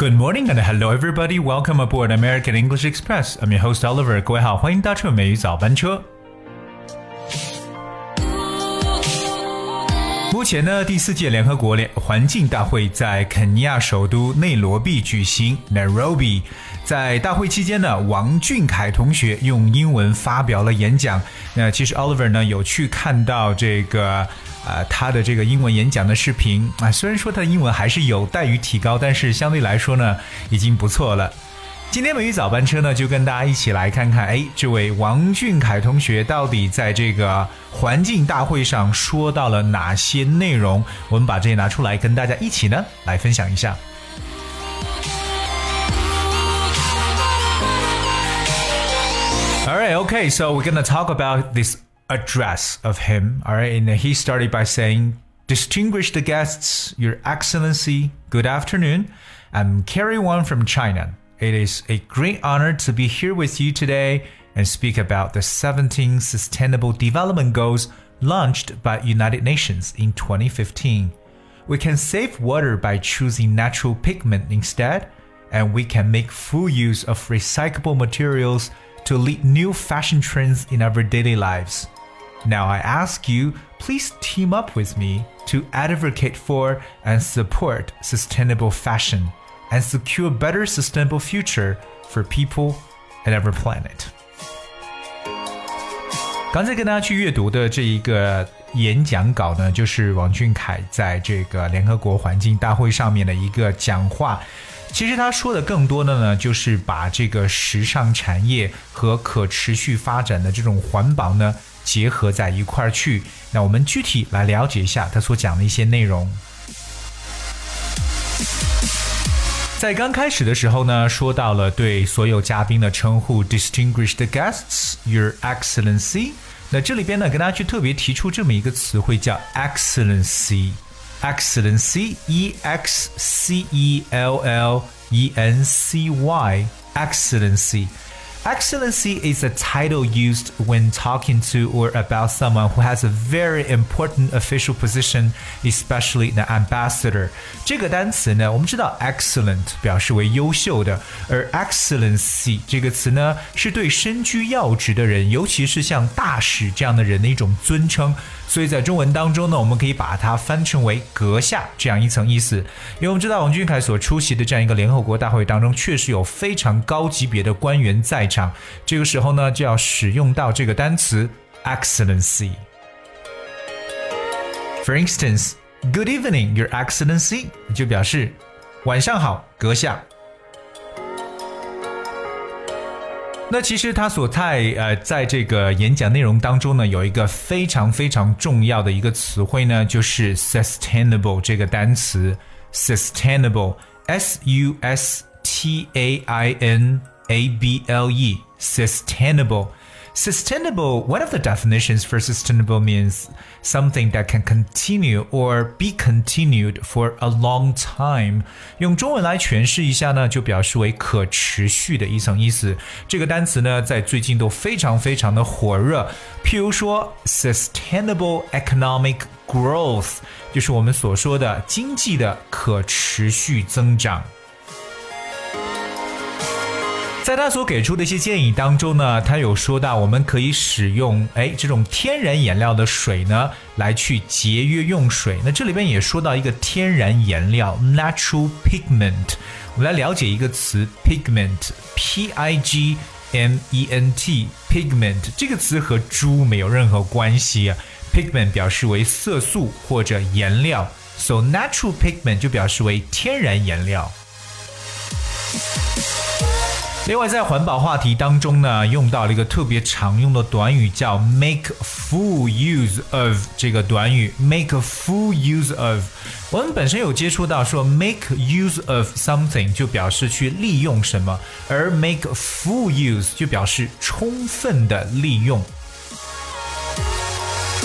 Good morning and hello everybody. Welcome aboard American English Express. I'm your host Oliver. 各位好，欢迎搭乘美语早班车。目前呢，第四届联合国联环境大会在肯尼亚首都内罗毕举行 （Nairobi）。在大会期间呢，王俊凯同学用英文发表了演讲。那其实 Oliver 呢有去看到这个。啊，他的这个英文演讲的视频啊，虽然说他的英文还是有待于提高，但是相对来说呢，已经不错了。今天美语早班车呢，就跟大家一起来看看，哎，这位王俊凯同学到底在这个环境大会上说到了哪些内容？我们把这些拿出来跟大家一起呢来分享一下。All right, OK, so we're gonna talk about this. Address of him. All right. And he started by saying, Distinguished guests, Your Excellency, good afternoon. I'm Carrie Wang from China. It is a great honor to be here with you today and speak about the 17 Sustainable Development Goals launched by United Nations in 2015. We can save water by choosing natural pigment instead, and we can make full use of recyclable materials to lead new fashion trends in our daily lives. Now I ask you, please team up with me to advocate for and support sustainable fashion and secure better sustainable future for people and our planet. 刚才跟大家去阅读的这一个演讲稿呢，就是王俊凯在这个联合国环境大会上面的一个讲话。 其实他说的更多的呢，就是把这个时尚产业和可持续发展的这种环保呢。结合在一块儿去。那我们具体来了解一下他所讲的一些内容。在刚开始的时候呢，说到了对所有嘉宾的称呼，distinguished guests, Your Excellency。那这里边呢，跟大家去特别提出这么一个词汇，叫 Excellency excellency，excellency，e x c e l l e n c y，excellency。Excellency is a title used when talking to or about someone who has a very important official position, especially the ambassador. 这个单词呢，我们知道 excellent 表示为优秀的，而 excellency 这个词呢，是对身居要职的人，尤其是像大使这样的人的一种尊称。 所以在中文当中呢，我们可以把它翻成为阁下这样一层意思。因为我们知道王俊凯所出席的这样一个联合国大会当中，确实有非常高级别的官员在场。这个时候呢，就要使用到这个单词 excellency。For instance, good evening, Your Excellency，就表示晚上好，阁下。那其实他所在呃，在这个演讲内容当中呢，有一个非常非常重要的一个词汇呢，就是 sustainable 这个单词，sustainable，s u s t a i n a b l e，sustainable。Sustainable, one of the definitions for sustainable means something that can continue or be continued for a long time。用中文来诠释一下呢，就表示为可持续的一层意思。这个单词呢，在最近都非常非常的火热。譬如说，sustainable economic growth，就是我们所说的经济的可持续增长。 在他所给出的一些建议当中呢，他有说到我们可以使用哎这种天然颜料的水呢，来去节约用水。那这里边也说到一个天然颜料 （natural pigment）。我们来了解一个词 pigment，p i g m e n t，pigment 这个词和猪没有任何关系啊。pigment 表示为色素或者颜料，so natural pigment 就表示为天然颜料。另外，在环保话题当中呢，用到了一个特别常用的短语，叫 “make full use of” 这个短语，“make full use of”。我们本身有接触到说 “make use of something” 就表示去利用什么，而 “make full use” 就表示充分的利用。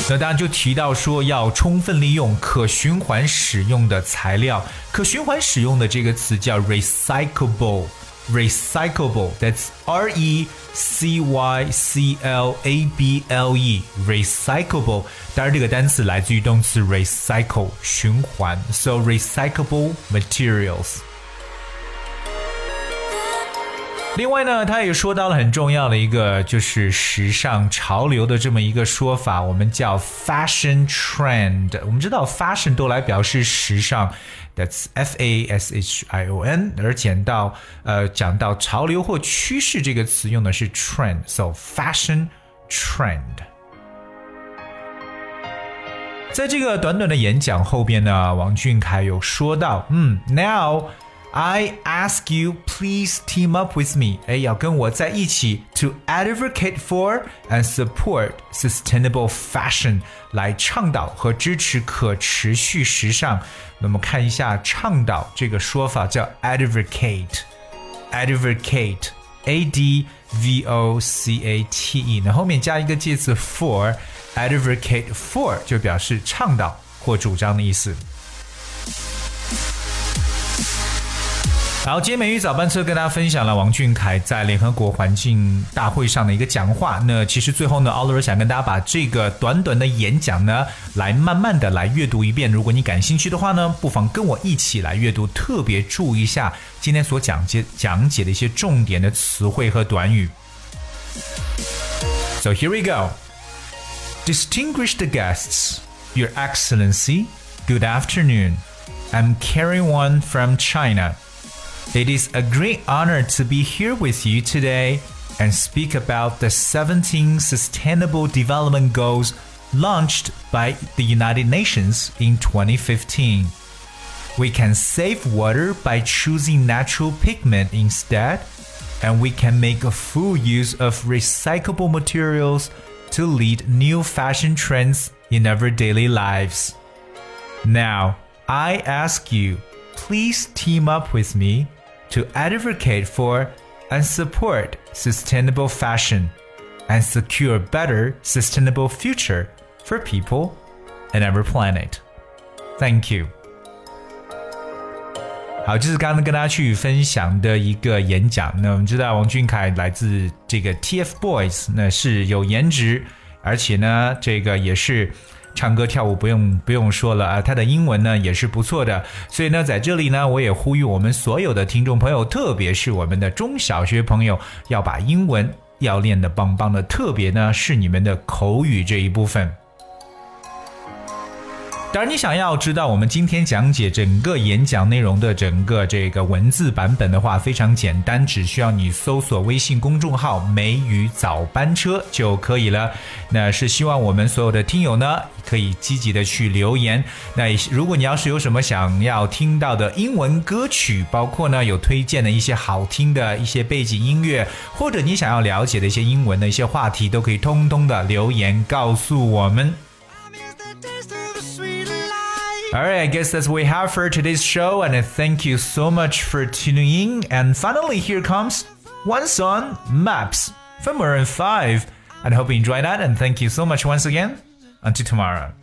那当然就提到说要充分利用可循环使用的材料，可循环使用的这个词叫 “recyclable”。recyclable. That's R E C Y C L A B L E recyclable. 当然，这个单词来自于动词 recycle 循环，so recyclable materials。 另外呢，他也说到了很重要的一个，就是时尚潮流的这么一个说法，我们叫 fashion trend。我们知道 fashion 都来表示时尚，that's f a s h i o n。而讲到呃讲到潮流或趋势这个词，用的是 trend，so fashion trend。在这个短短的演讲后边呢，王俊凯有说到，嗯，now。I ask you, please team up with me. 哎，要跟我在一起 to advocate for and support sustainable fashion，来倡导和支持可持续时尚。那么看一下倡导这个说法叫 advocate，advocate，a d v o c a t e，那后面加一个介词 for，advocate for 就表示倡导或主张的意思。 好，今天美语早班车跟大家分享了王俊凯在联合国环境大会上的一个讲话。那其实最后呢，Oliver 想跟大家把这个短短的演讲呢，来慢慢的来阅读一遍。如果你感兴趣的话呢，不妨跟我一起来阅读，特别注意一下今天所讲解讲解的一些重点的词汇和短语。So here we go. Distinguished guests, Your Excellency, good afternoon. I'm Carrie Wan from China. It is a great honor to be here with you today and speak about the 17 Sustainable Development Goals launched by the United Nations in 2015. We can save water by choosing natural pigment instead, and we can make a full use of recyclable materials to lead new fashion trends in our daily lives. Now, I ask you, please team up with me to advocate for and support sustainable fashion and secure a better sustainable future for people and our planet. Thank you. 好，这是刚刚跟大家去分享的一个演讲。那我们知道王俊凯来自这个 TFBOYS，那是有颜值，而且呢，这个也是 唱歌跳舞不用不用说了啊，他的英文呢也是不错的，所以呢，在这里呢，我也呼吁我们所有的听众朋友，特别是我们的中小学朋友，要把英文要练得棒棒的，特别呢是你们的口语这一部分。当然，你想要知道我们今天讲解整个演讲内容的整个这个文字版本的话，非常简单，只需要你搜索微信公众号“梅雨早班车”就可以了。那是希望我们所有的听友呢，可以积极的去留言。那如果你要是有什么想要听到的英文歌曲，包括呢有推荐的一些好听的一些背景音乐，或者你想要了解的一些英文的一些话题，都可以通通的留言告诉我们。All right, I guess that's what we have for today's show, and I thank you so much for tuning in. And finally, here comes one song, Maps from Maroon 5. And I hope you enjoyed that, and thank you so much once again. Until tomorrow.